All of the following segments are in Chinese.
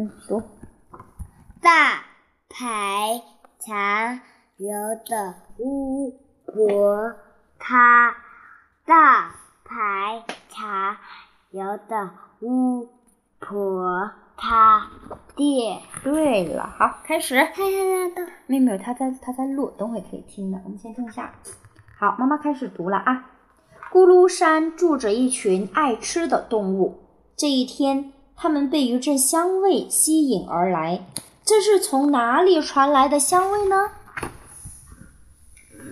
嗯，读。大排长游的巫婆，她大排长游的巫婆，她爹。对了，好，开始。妹妹，她在她在录，等会可以听的。我们先听一下。好，妈妈开始读了啊。咕噜山住着一群爱吃的动物。这一天，他们被一阵香味吸引而来。这是从哪里传来的香味呢？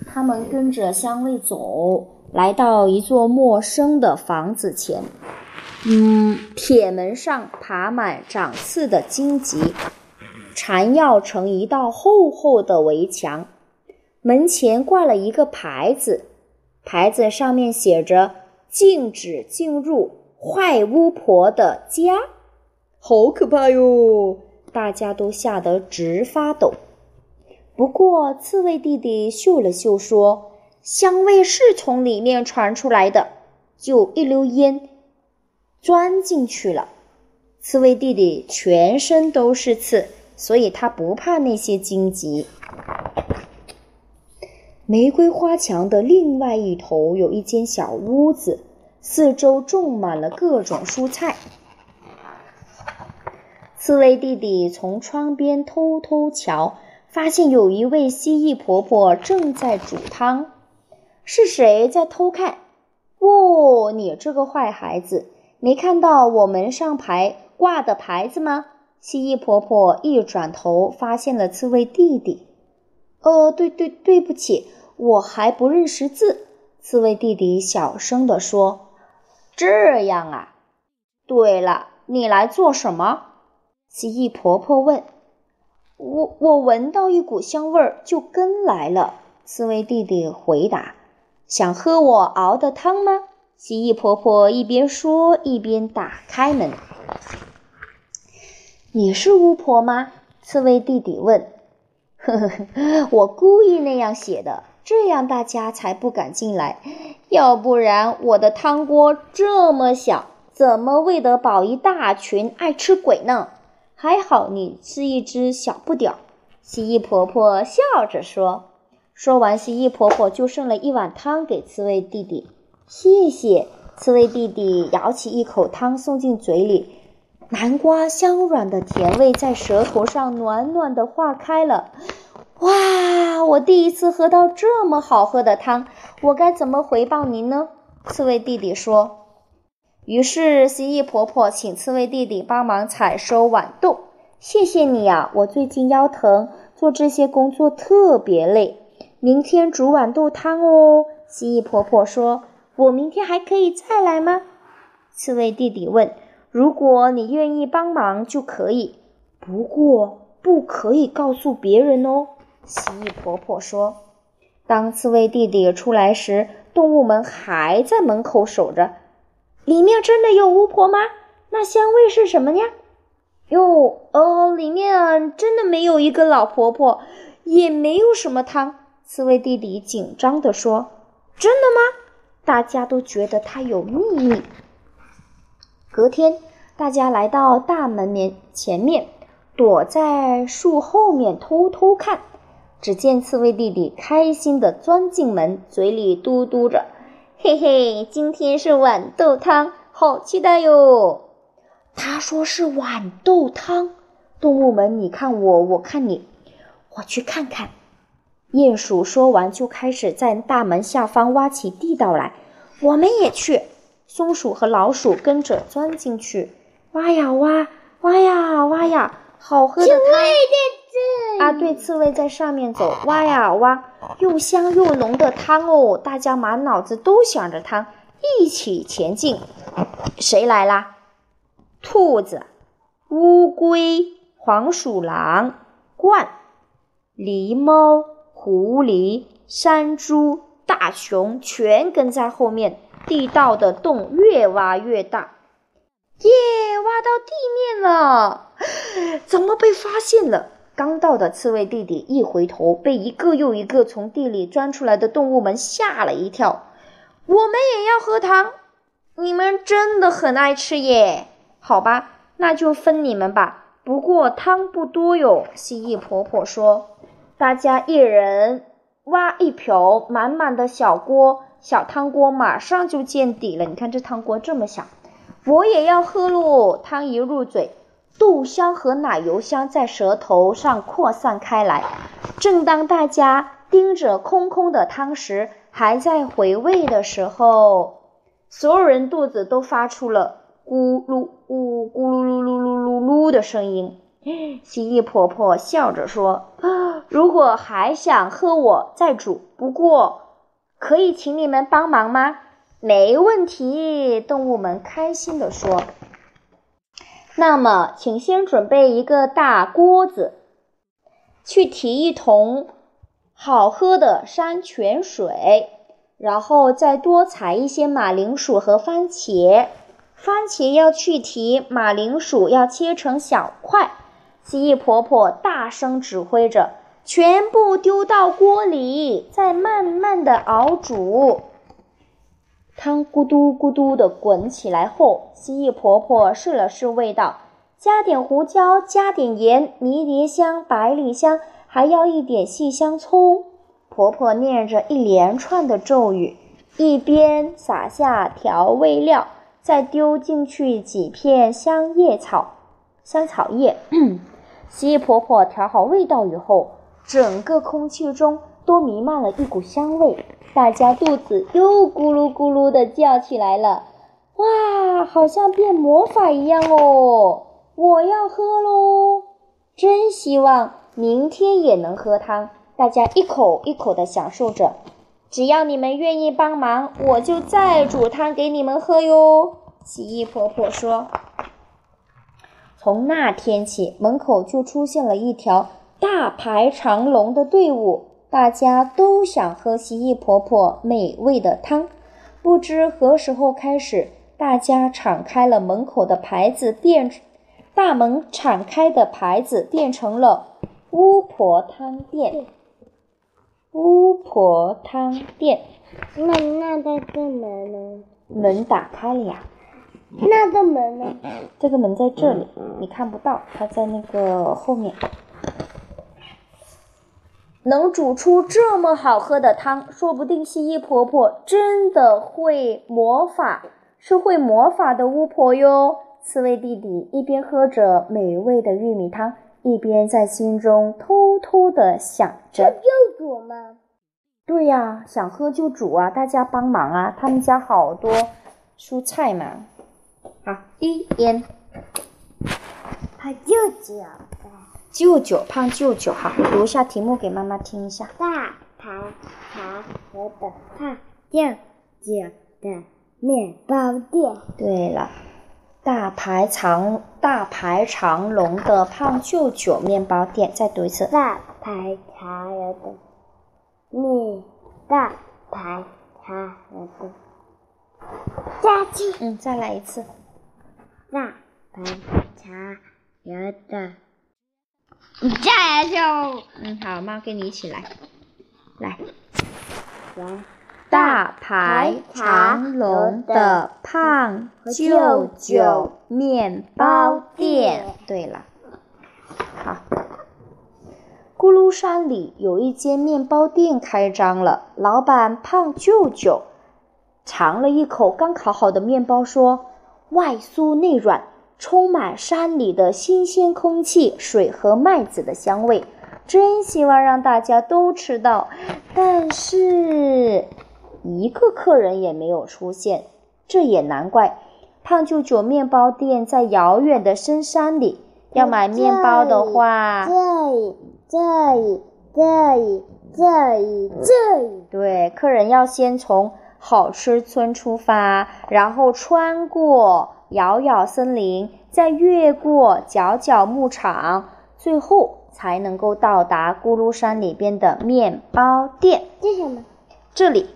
他们跟着香味走，来到一座陌生的房子前。嗯，铁门上爬满长刺的荆棘，缠绕成一道厚厚的围墙。门前挂了一个牌子，牌子上面写着“禁止进入坏巫婆的家”，好可怕哟！大家都吓得直发抖。不过，刺猬弟弟嗅了嗅，说：“香味是从里面传出来的。”就一溜烟钻进去了。刺猬弟弟全身都是刺，所以他不怕那些荆棘。玫瑰花墙的另外一头有一间小屋子，四周种满了各种蔬菜。刺猬弟弟从窗边偷偷瞧。发现有一位蜥蜴婆婆正在煮汤，是谁在偷看？哦，你这个坏孩子，没看到我门上牌挂的牌子吗？蜥蜴婆婆一转头，发现了刺猬弟弟。哦，对对，对不起，我还不认识字。刺猬弟弟小声地说：“这样啊。对了，你来做什么？”蜥蜴婆婆问。我我闻到一股香味儿，就跟来了。刺猬弟弟回答：“想喝我熬的汤吗？”蜥蜴婆婆一边说一边打开门。“你是巫婆吗？”刺猬弟弟问。“呵呵呵，我故意那样写的，这样大家才不敢进来。要不然我的汤锅这么小，怎么喂得饱一大群爱吃鬼呢？”还好你是一只小不点儿，蜥蜴婆婆笑着说。说完，蜥蜴婆婆就剩了一碗汤给刺猬弟弟。谢谢，刺猬弟弟舀起一口汤送进嘴里，南瓜香软的甜味在舌头上暖暖的化开了。哇，我第一次喝到这么好喝的汤，我该怎么回报您呢？刺猬弟弟说。于是，蜥蜴婆婆请刺猬弟弟帮忙采收豌豆。谢谢你呀，我最近腰疼，做这些工作特别累。明天煮豌豆汤哦。蜥蜴婆婆说：“我明天还可以再来吗？”刺猬弟弟问：“如果你愿意帮忙就可以，不过不可以告诉别人哦。”蜥蜴婆婆说。当刺猬弟弟出来时，动物们还在门口守着。里面真的有巫婆吗？那香味是什么呀？哟，哦，里面真的没有一个老婆婆，也没有什么汤。刺猬弟弟紧张地说：“真的吗？”大家都觉得他有秘密。隔天，大家来到大门面前面，躲在树后面偷偷看。只见刺猬弟弟开心地钻进门，嘴里嘟嘟着。嘿嘿，今天是豌豆汤，好期待哟！他说是豌豆汤。动物们，你看我，我看你，我去看看。鼹鼠说完，就开始在大门下方挖起地道来。我们也去。松鼠和老鼠跟着钻进去，挖呀挖，挖呀挖呀，好喝的汤。啊，对，刺猬在上面走，挖呀挖，又香又浓的汤哦！大家满脑子都想着汤，一起前进。谁来啦？兔子、乌龟、黄鼠狼、鹳、狸猫、狐狸、山猪、大熊全跟在后面。地道的洞越挖越大，耶，挖到地面了！怎么被发现了？刚到的刺猬弟弟一回头，被一个又一个从地里钻出来的动物们吓了一跳。我们也要喝汤，你们真的很爱吃耶！好吧，那就分你们吧，不过汤不多哟。蜥蜴婆婆说：“大家一人挖一瓢满满的小锅，小汤锅马上就见底了。你看这汤锅这么小，我也要喝喽。”汤一入嘴，豆香和奶油香在舌头上扩散开来。正当大家盯着空空的汤匙还在回味的时候，所有人肚子都发出了。咕噜呜咕噜噜噜噜噜噜的声音，蜥蜴婆婆笑着说：“如果还想喝，我再煮。不过，可以请你们帮忙吗？”“没问题。”动物们开心地说。“那么，请先准备一个大锅子，去提一桶好喝的山泉水，然后再多采一些马铃薯和番茄。”番茄要去皮，马铃薯要切成小块。蜥蜴婆婆大声指挥着，全部丢到锅里，再慢慢的熬煮。汤咕嘟咕嘟的滚起来后，蜥蜴婆婆试了试味道，加点胡椒，加点盐，迷迭香、百里香，还要一点细香葱。婆婆念着一连串的咒语，一边撒下调味料。再丢进去几片香叶草、香草叶。蜥蜴婆婆调好味道以后，整个空气中都弥漫了一股香味，大家肚子又咕噜咕噜的叫起来了。哇，好像变魔法一样哦！我要喝喽！真希望明天也能喝汤。大家一口一口的享受着。只要你们愿意帮忙，我就再煮汤给你们喝哟。奇异婆婆说：“从那天起，门口就出现了一条大排长龙的队伍，大家都想喝蜥蜴婆婆美味的汤。不知何时候开始，大家敞开了门口的牌子，变大门敞开的牌子变成了巫婆汤店。”巫婆汤店，那那那个门呢？门打开了呀。那个门呢？这个门在这里，你看不到，它在那个后面。能煮出这么好喝的汤，说不定蜥蜴婆婆真的会魔法，是会魔法的巫婆哟。刺猬弟弟一边喝着美味的玉米汤。一边在心中偷偷的想着：“就煮吗？”“对呀，想喝就煮啊！大家帮忙啊！他们家好多蔬菜嘛。”“好，一烟。”“胖舅舅。”“舅舅，胖舅舅。”“好，读一下题目给妈妈听一下。”“大排长龙的胖舅舅的面包店。”对了。大排长大排长龙的胖舅舅面包店，再读一次。大排长龙的面，大排长龙的家具。嗯，再来一次。大排长龙的，你再来一次。嗯，好，妈跟你一起来，来，来。大排长龙的胖舅舅面包店。对了，好，咕噜山里有一间面包店开张了。老板胖舅舅尝了一口刚烤好的面包，说：“外酥内软，充满山里的新鲜空气、水和麦子的香味，真希望让大家都吃到。”但是。一个客人也没有出现，这也难怪。胖舅舅面包店在遥远的深山里，要买面包的话，这里，这里，这里，这里，这里。对，客人要先从好吃村出发，然后穿过遥遥森林，再越过角角牧场，最后才能够到达咕噜山里边的面包店。这什么？这里。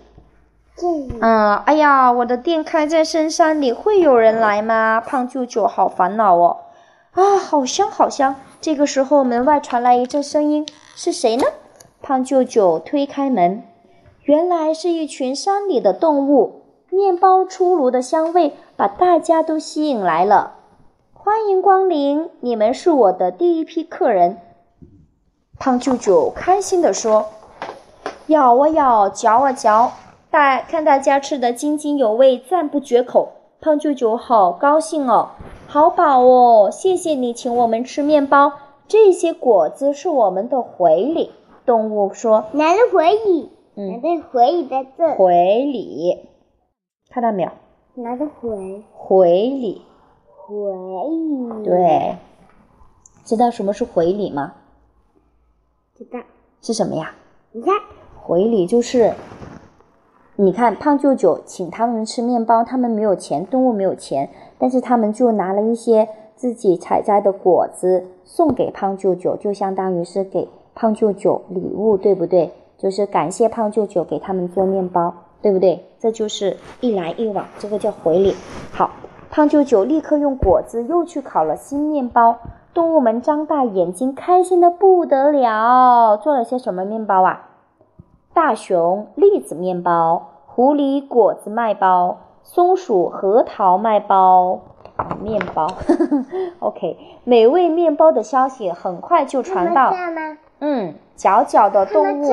嗯，哎呀，我的店开在深山里，会有人来吗？胖舅舅好烦恼哦。啊，好香好香！这个时候，门外传来一阵声音，是谁呢？胖舅舅推开门，原来是一群山里的动物。面包出炉的香味把大家都吸引来了。欢迎光临，你们是我的第一批客人。”胖舅舅开心地说：“咬啊咬，嚼啊嚼，大看大家吃得津津有味，赞不绝口。胖舅舅好高兴哦，好饱哦！谢谢你请我们吃面包，这些果子是我们的回礼。”动物说拿着回礼，：“拿嗯，着回礼在这，回礼，看到没有？拿个回回礼。”回礼。，对，知道什么是回礼吗？知道。是什么呀？你看，回礼就是，你看胖舅舅请他们吃面包，他们没有钱，动物没有钱，但是他们就拿了一些自己采摘的果子送给胖舅舅，就相当于是给胖舅舅礼物，对不对？就是感谢胖舅舅给他们做面包，对不对？这就是一来一往，这个叫回礼。好，胖舅舅立刻用果子又去烤了新面包。动物们张大眼睛，开心的不得了。做了些什么面包啊？大熊栗子面包，狐狸果子麦包，松鼠核桃麦包。啊面包，OK，美味面包的消息很快就传到？嗯，小小的动物？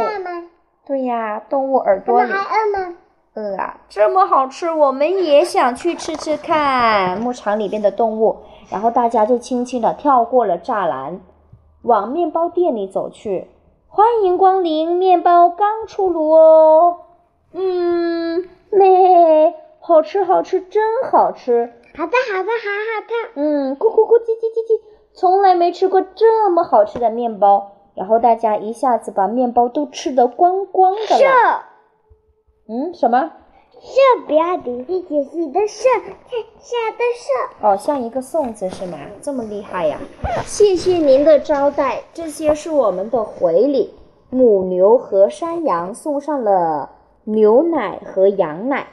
对呀，动物耳朵里还饿吗？饿啊，这么好吃，我们也想去吃吃看。牧场里边的动物，然后大家就轻轻地跳过了栅栏，往面包店里走去。欢迎光临，面包刚出炉哦。嗯，妹，好吃好吃，真好吃。好的，好的，好好看。嗯，咕咕咕，叽叽叽叽，从来没吃过这么好吃的面包。然后大家一下子把面包都吃得光光的了。嗯，什么？射不要停，也是一个射，看下的射。哦，像一个粽子是吗？这么厉害呀！谢谢您的招待，这些是我们的回礼。母牛和山羊送上了牛奶和羊奶，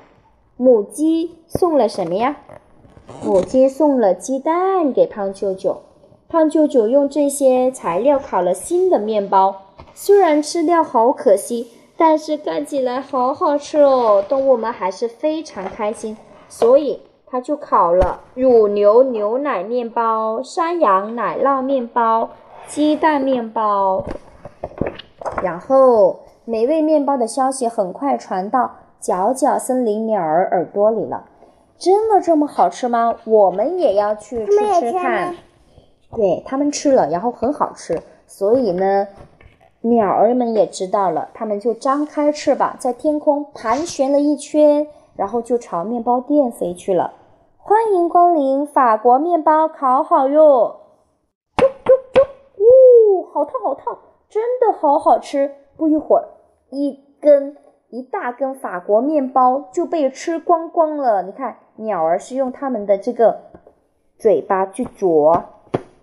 母鸡送了什么呀？母鸡送了鸡蛋给胖舅舅。胖舅舅用这些材料烤了新的面包，虽然吃掉好可惜，但是看起来好好吃哦。动物们还是非常开心，所以他就烤了乳牛牛奶面包、山羊奶酪面包、鸡蛋面包。然后，美味面包的消息很快传到角角森林鸟儿耳朵里了。真的这么好吃吗？我们也要去吃吃吃看吗。对他们吃了，然后很好吃，所以呢，鸟儿们也知道了，它们就张开翅膀，在天空盘旋了一圈，然后就朝面包店飞去了。欢迎光临，法国面包烤好哟！啾啾啾，呜，好烫好烫，真的好好吃。不一会儿，一根一大根法国面包就被吃光光了。你看，鸟儿是用它们的这个嘴巴去啄。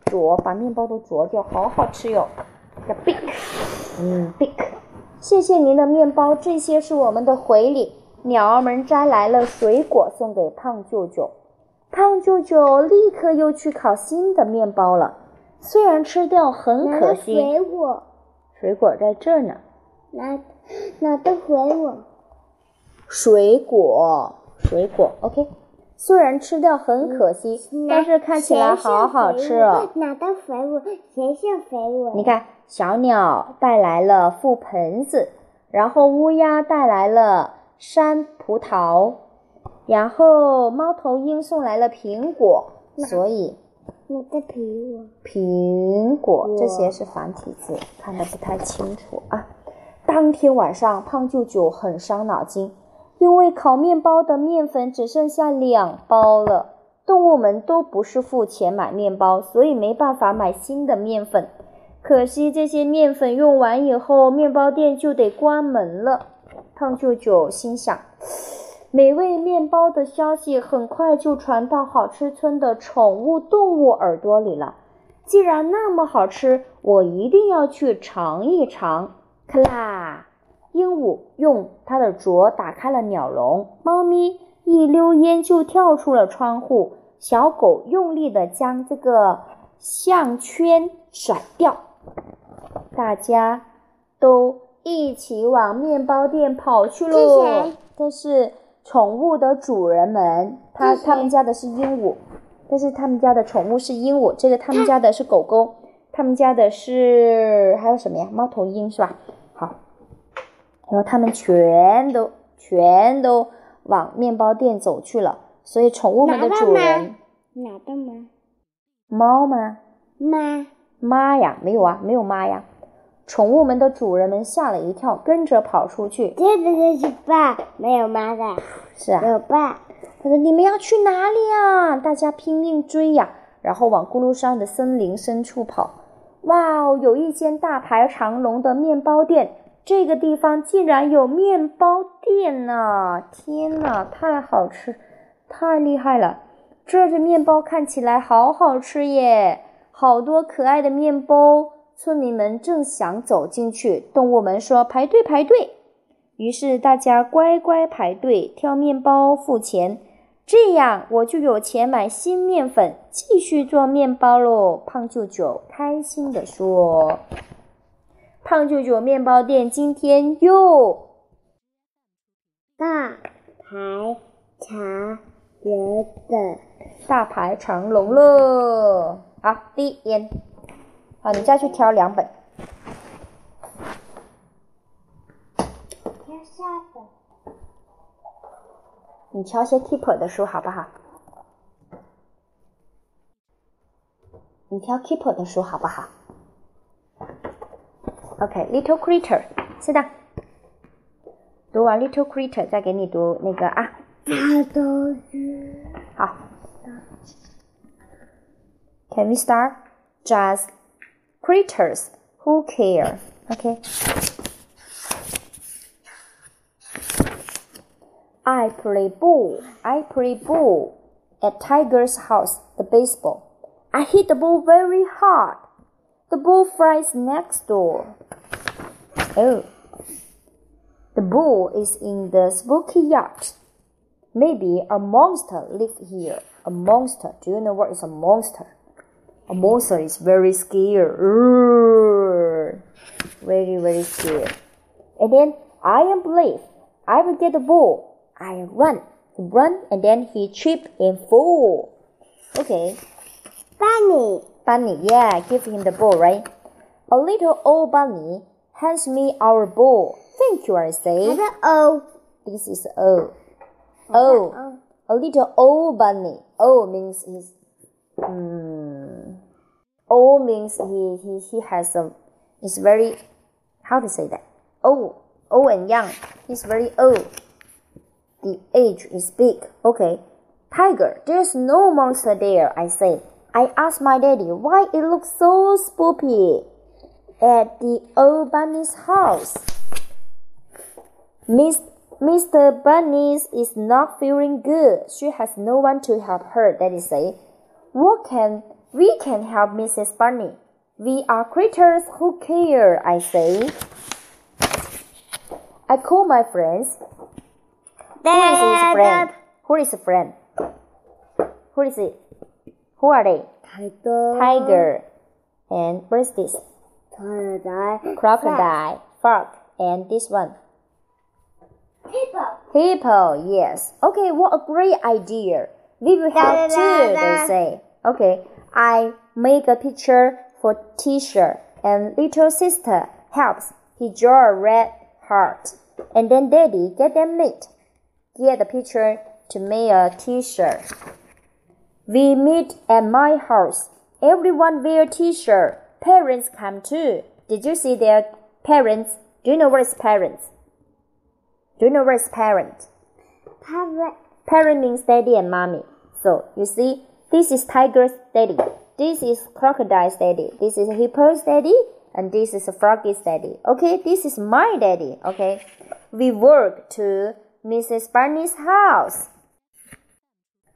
啄，把面包都啄掉，好好吃哟！叫 big，嗯，big。谢谢您的面包，这些是我们的回礼。鸟儿们摘来了水果送给胖舅舅，胖舅舅立刻又去烤新的面包了。虽然吃掉很可惜，水果，水果在这儿呢。拿拿的回我，水果，水果，OK。虽然吃掉很可惜，但是看起来好好吃哦。拿的回我，谁是回我？你看，小鸟带来了覆盆子，然后乌鸦带来了山葡萄，然后猫头鹰送来了苹果，所以我的苹果，苹果这些是繁体字，看得不太清楚啊。当天晚上，胖舅舅很伤脑筋，因为烤面包的面粉只剩下两包了。动物们都不是付钱买面包，所以没办法买新的面粉。可惜这些面粉用完以后，面包店就得关门了。胖舅舅心想，美味面包的消息很快就传到好吃村的宠物动物耳朵里了。既然那么好吃，我一定要去尝一尝。咔啦！鹦鹉用它的啄打开了鸟笼，猫咪一溜烟就跳出了窗户，小狗用力地将这个项圈甩掉，大家都一起往面包店跑去是喽谁。这是宠物的主人们，他他们家的是鹦鹉，但是他们家的宠物是鹦鹉，这个他们家的是狗狗，他们家的是还有什么呀？猫头鹰是吧？好，然后他们全都全都往面包店走去了，所以宠物们的主人哪的吗？猫吗？妈，妈呀，没有啊，没有妈呀。宠物们的主人们吓了一跳，跟着跑出去。这个就是爸，没有妈的，是啊，有爸。他说：“你们要去哪里呀？”大家拼命追呀，然后往咕噜山的森林深处跑。哇哦，有一间大排长龙的面包店，这个地方竟然有面包店呢！天哪，太好吃，太厉害了！这的面包看起来好好吃耶，好多可爱的面包。村民们正想走进去，动物们说：“排队，排队！”于是大家乖乖排队挑面包付钱，这样我就有钱买新面粉，继续做面包喽。胖舅舅开心地说：“胖舅舅面包店今天又大排长龙的大排长龙了。”好，第一眼。好，你再去挑两本。挑下本。你挑些 Keeper 的书好不好？你挑 Keeper 的书好不好？OK，Little Creature，是的。读完 Little Creature，再给你读那个啊。大都是。Can we start? Just creatures who care. Okay. I play ball. I play ball at Tiger's house, the baseball. I hit the ball very hard. The ball flies next door. Oh. The ball is in the spooky yard. Maybe a monster lives here. A monster. Do you know what is a monster? A monster is very scared. Very, very scared. And then I am brave. I will get the ball. I run, run, and then he trip and fall. Okay. Bunny. Bunny, yeah, give him the ball, right? A little old bunny hands me our ball. Thank you, I say. 它是 O。This is O. O. A little old bunny. O means he's. Um, O means he, he, he has a. Is very. How to say that? O. O and young. He's very old. The age is big. Okay. Tiger, there's no monster there, I say. I ask my daddy why it looks so spooky at the old bunny's house. Miss, Mr. Bunny is not feeling good. She has no one to help her, Daddy say. What can we can help Mrs. Bunny? We are creatures who care, I say. I call my friends. Who is his friend? Who is a friend? Who is it? Who are they? Tiger. Tiger. And what is this? Tiger. Crocodile, frog, and this one. Hippo. Hippo, yes. Okay, what a great idea. We will help too, they say. Okay, I make a picture for teacher and little sister helps. He draw a red heart. And then daddy get them made. Get the picture to make a t-shirt. We meet at my house. Everyone wear t-shirt. Parents come too. Did you see their parents? Do you know what is parents? Do you know what is parent? Parrot. Parent means daddy and mommy. So you see, this is tiger's daddy. This is crocodile's daddy. This is hippo's daddy. And this is a frog's daddy. Okay, this is my daddy. Okay, we work to Mrs. Barney's house.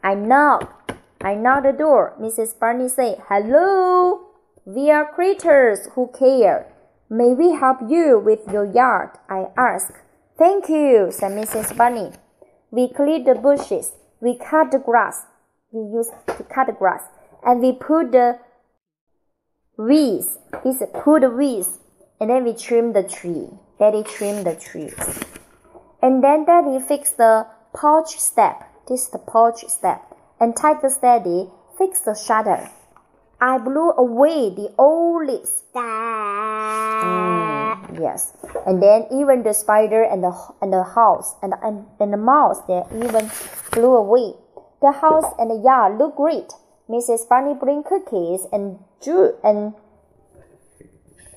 I knock. I knock the door. Mrs. Barney say, "Hello. We are creatures who care. May we help you with your yard?" I ask. Thank you, said Mrs. Bunny. We clear the bushes. We cut the grass. We use to cut the grass, and we put the weeds. This put the weeds, and then we trim the tree. Daddy trim the tree. and then Daddy fix the porch step. This is the porch step, and Tiger's steady fix the shutter. I blew away the old leaves. Mm, yes. And then even the spider and the and the house and and, and the mouse they even flew away. The house and the yard look great. Mrs. Bunny bring cookies and juice and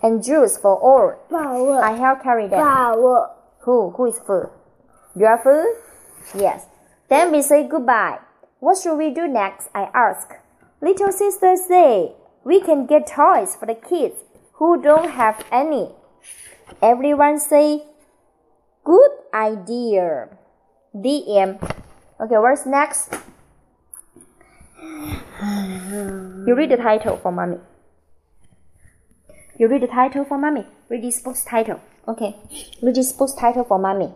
and juice for all. Flower. I help carry them. Flower. Who who is full? You are full? Yes. Then we say goodbye. What should we do next? I ask. Little sister say we can get toys for the kids who don't have any. Everyone say good idea. The end. Okay, what's next? You read the title for mommy. You read the title for mommy. Read this book's title. Okay. Read this book's title for mommy.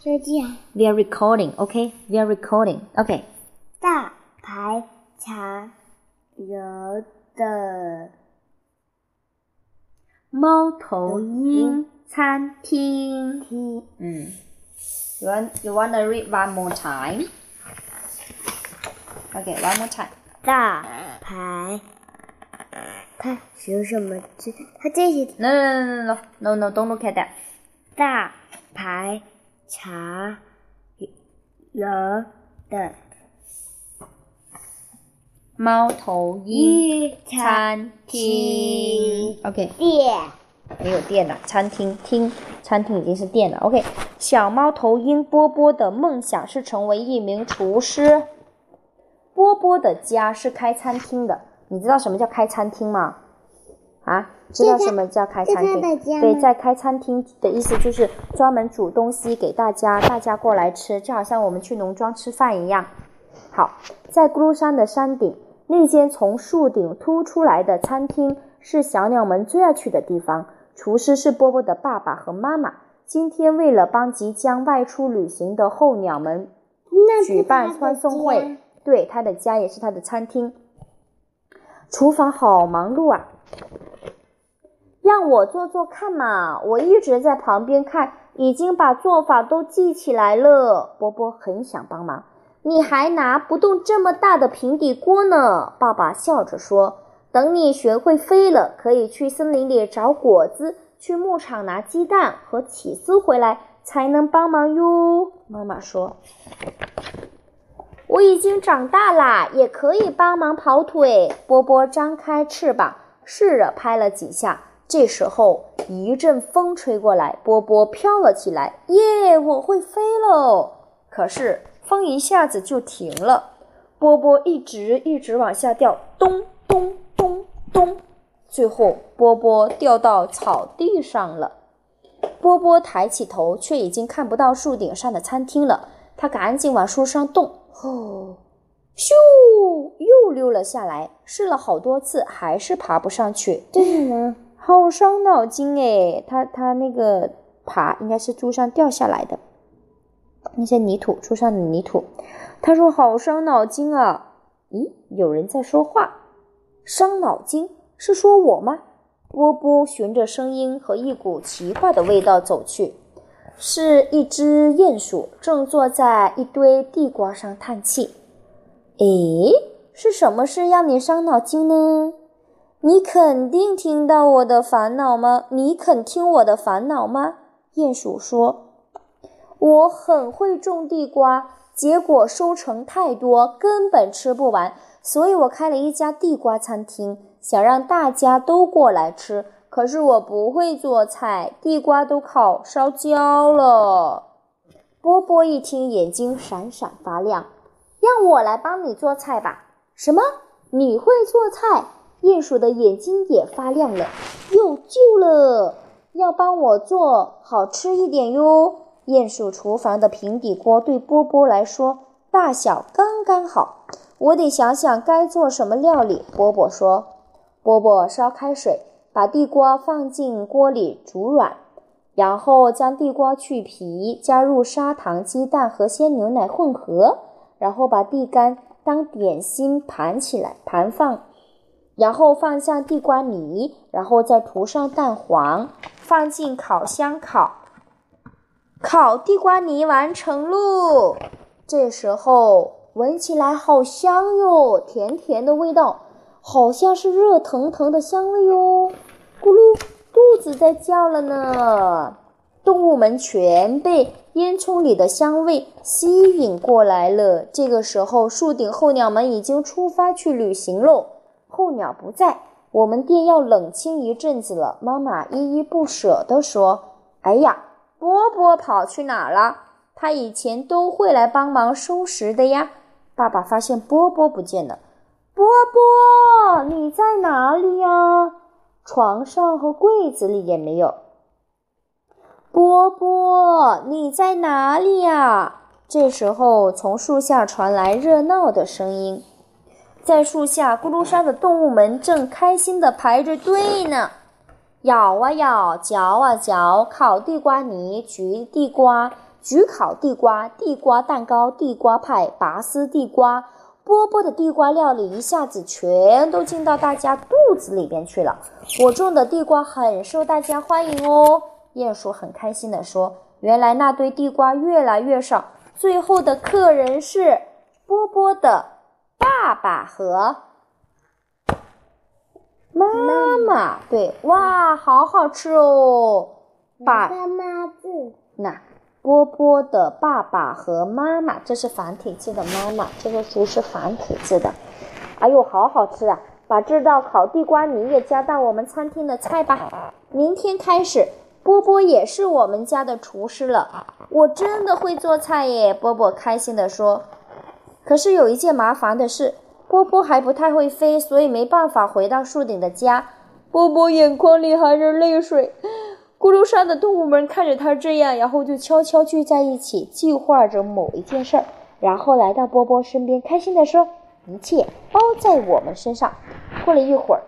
再见。 We are recording, okay? We are recording. Okay. 大排茶油的猫头鹰餐厅。厅，嗯，You want you wanna read one more time? Okay, one more time. 大牌，它有什么字？它这些 No, no, no, no, no, no, no, don't look at that. 大牌茶楼的猫头鹰餐厅。OK，店，没有电了，餐厅厅餐厅已经是店了。OK，小猫头鹰波波的梦想是成为一名厨师。波波的家是开餐厅的，你知道什么叫开餐厅吗？啊，知道什么叫开餐厅？对，在开餐厅的意思就是专门煮东西给大家，大家过来吃，就好像我们去农庄吃饭一样。好，在咕噜山的山顶，那间从树顶凸出来的餐厅是小鸟们最爱去的地方。厨师是波波的爸爸和妈妈。今天为了帮即将外出旅行的候鸟们举办欢送会，对，他的家也是他的餐厅。厨房好忙碌啊！让我做做看嘛，我一直在旁边看，已经把做法都记起来了。波波很想帮忙，你还拿不动这么大的平底锅呢。爸爸笑着说：“等你学会飞了，可以去森林里找果子，去牧场拿鸡蛋和起司回来，才能帮忙哟。”妈妈说。我已经长大啦，也可以帮忙跑腿。波波张开翅膀，试着拍了几下。这时候一阵风吹过来，波波飘了起来。耶，我会飞喽！可是风一下子就停了，波波一直一直往下掉，咚咚咚咚，最后波波掉到草地上了。波波抬起头，却已经看不到树顶上的餐厅了。他赶紧往树上动，哦，咻，又溜了下来。试了好多次，还是爬不上去。这是什么？好伤脑筋哎，他他那个爬应该是树上掉下来的，那些泥土，树上的泥土。他说好伤脑筋啊！咦，有人在说话，伤脑筋是说我吗？波波循着声音和一股奇怪的味道走去，是一只鼹鼠正坐在一堆地瓜上叹气。诶，是什么事让你伤脑筋呢？你肯定听到我的烦恼吗？你肯听我的烦恼吗？鼹鼠说：“我很会种地瓜，结果收成太多，根本吃不完，所以我开了一家地瓜餐厅，想让大家都过来吃。可是我不会做菜，地瓜都烤烧焦了。”波波一听，眼睛闪闪发亮，让我来帮你做菜吧。什么？你会做菜？鼹鼠的眼睛也发亮了，有救了！要帮我做好吃一点哟。鼹鼠厨房的平底锅对波波来说大小刚刚好，我得想想该做什么料理。波波说：“波波烧开水，把地瓜放进锅里煮软，然后将地瓜去皮，加入砂糖、鸡蛋和鲜牛奶混合，然后把地干当点心盘起来，盘放。”然后放下地瓜泥，然后再涂上蛋黄，放进烤箱烤。烤地瓜泥完成喽。这时候闻起来好香哟，甜甜的味道，好像是热腾腾的香味哟。咕噜，肚子在叫了呢。动物们全被烟囱里的香味吸引过来了。这个时候，树顶候鸟们已经出发去旅行喽。候鸟不在，我们店要冷清一阵子了。妈妈依依不舍地说：“哎呀，波波跑去哪了？他以前都会来帮忙收拾的呀。”爸爸发现波波不见了。波波，你在哪里呀？床上和柜子里也没有。波波，你在哪里呀？这时候，从树下传来热闹的声音。在树下，咕噜山的动物们正开心地排着队呢，咬啊咬，嚼啊嚼，烤地瓜泥、焗地瓜、焗烤地瓜、地瓜蛋糕、地瓜派、拔丝地瓜。波波的地瓜料理一下子全都进到大家肚子里边去了。我种的地瓜很受大家欢迎哦。鼹鼠很开心地说：“原来那堆地瓜越来越少，最后的客人是波波的爸爸和妈妈。对，哇，好好吃哦！爸妈字，那波波的爸爸和妈妈，这是繁体字的妈妈，这个书是繁体字的。哎呦，好好吃啊！把这道烤地瓜泥也加到我们餐厅的菜吧。明天开始。”波波也是我们家的厨师了，我真的会做菜耶！波波开心地说。可是有一件麻烦的事，波波还不太会飞，所以没办法回到树顶的家。波波眼眶里含着泪水。咕噜山的动物们看着他这样，然后就悄悄聚在一起，计划着某一件事儿，然后来到波波身边，开心地说：“一切包在我们身上。”过了一会儿。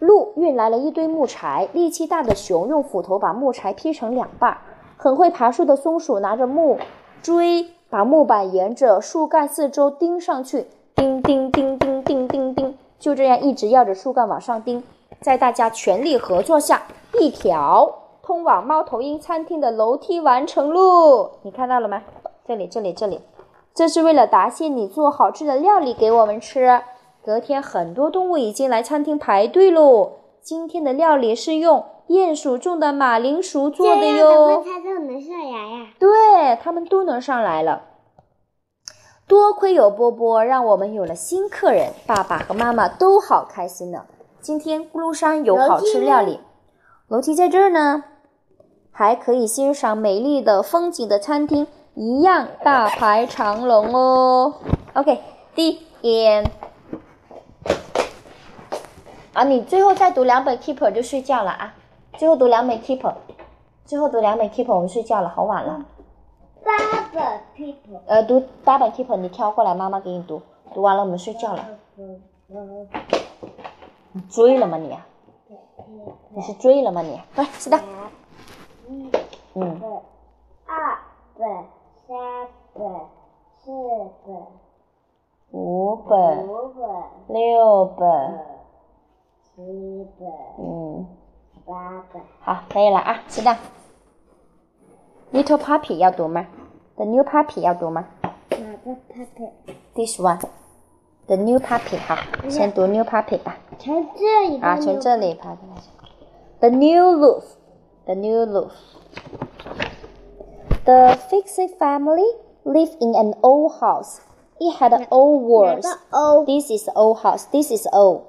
鹿运来了一堆木柴，力气大的熊用斧头把木柴劈成两半。很会爬树的松鼠拿着木锥，把木板沿着树干四周钉上去，钉钉钉钉钉钉钉，就这样一直绕着树干往上钉。在大家全力合作下，一条通往猫头鹰餐厅的楼梯完成喽！你看到了吗？这里，这里，这里，这是为了答谢你做好吃的料理给我们吃。隔天，很多动物已经来餐厅排队喽。今天的料理是用鼹鼠种的马铃薯做的哟。它都能上来呀？对，它们都能上来了。多亏有波波，让我们有了新客人。爸爸和妈妈都好开心呢。今天咕噜山有好吃料理。楼梯在这儿呢，还可以欣赏美丽的风景的餐厅，一样大排长龙哦。OK，the end。啊，你最后再读两本 Keeper 就睡觉了啊！最后读两本 Keeper，最后读两本 Keeper，我们睡觉了，好晚了。八本 Keeper。呃，读八本 Keeper，你挑过来，妈妈给你读。读完了，我们睡觉了。你追了吗你？你是追了吗你？来，是的。一本、二本、三本、四本、五本、五本、六本。七本，嗯，八本，好，可以了啊，吃的。Little puppy 要读吗？The new puppy 要读吗？哪个 puppy？This one，The new puppy，好，先读 new puppy 吧。从这里啊，从这里爬 The new Wolf，The new Wolf。The Fixit family lived in an old house. It had old walls. This is old house. This is old.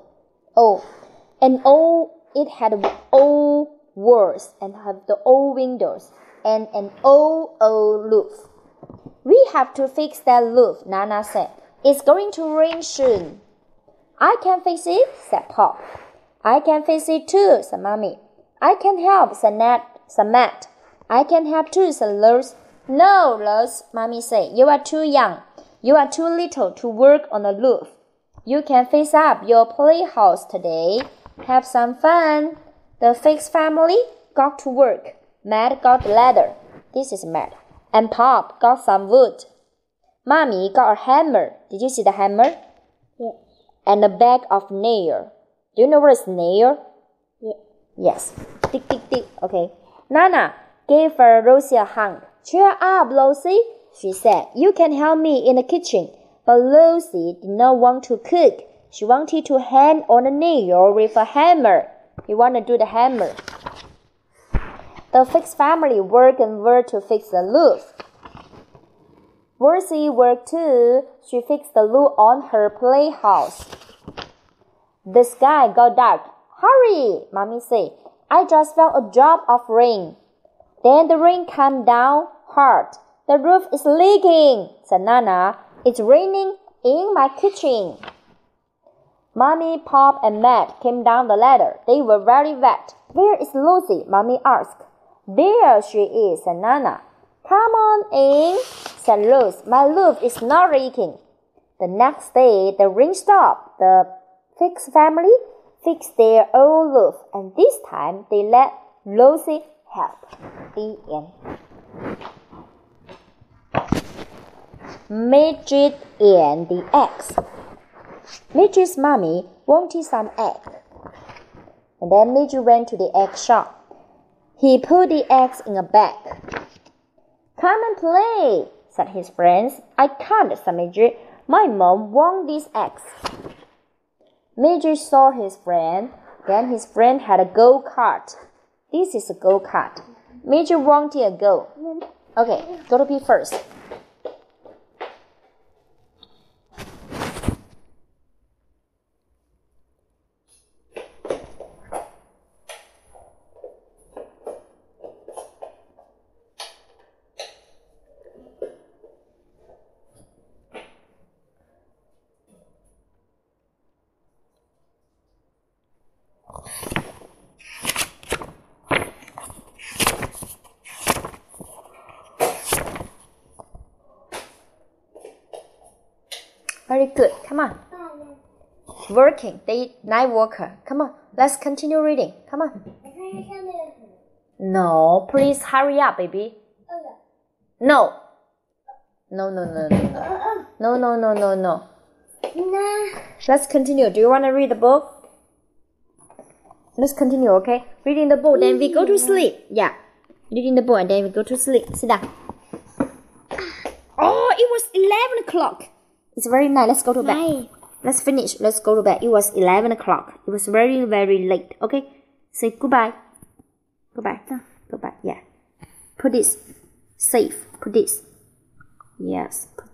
Old. and old it had old walls and have the old windows and an old old roof. We have to fix that roof, Nana said. It's going to rain soon. I can fix it, said Pop. I can fix it too, said Mommy. I can help, said Nat, said Matt. I can help too, said Rose. No, Rose, Mommy said. You are too young. You are too little to work on the roof. You can fix up your playhouse today. Have some fun. The Fix family got to work. Matt got the ladder. This is Matt. And Pop got some wood. Mommy got a hammer. Did you see the hammer? Yes. And a bag of nail. Do you know what is nail? Yes. Yes. Tick, tick, tick. Okay. Nana gave her Rosie a hug. Cheer up, Rosie, she said. You can help me in the kitchen. But Lucy did not want to cook. She wanted to hang on a nail with a hammer. He wanted to do the hammer. The Fix family worked and worked to fix the roof. Lucy worked too. She fixed the roof on her playhouse. The sky got dark. Hurry, Mommy said. I just felt a drop of rain. Then the rain came down hard. The roof is leaking, said Nana. It's raining in my kitchen. Mommy, Pop, and Matt came down the ladder. They were very wet. Where is Lucy? Mommy asked. There she is, said Nana. Come on in, said Rose. My roof is not leaking. The next day, the rain stopped. The Fix family fixed their own roof, and this time they let Lucy help. The end. Midget and the eggs. Midget's mommy wanted some egg. And then Midget went to the egg shop. He put the eggs in a bag. Come and play, said his friends. I can't, said Midget. My mom wants these eggs. Midget saw his friend. Then his friend had a go kart. This is a go kart. Midget wanted a go. Okay, go to P first. Very good. Come on. Working. Day night worker. Come on. Let's continue reading. Come on. No, please hurry up, baby. No. No, no, no, no, no. No, no, no, no, no. Let's continue. Do you want to read the book? Let's continue, okay? Reading the book, then we go to sleep. Yeah. Reading the book, and then we go to sleep. Sit down. Oh, it was 11 o'clock. It's very nice. Let's go to bed. Let's finish. Let's go to bed. It was 11 o'clock. It was very, very late. Okay? Say goodbye. Goodbye. Goodbye. Yeah. Put this. Safe. Put this. Yes. Put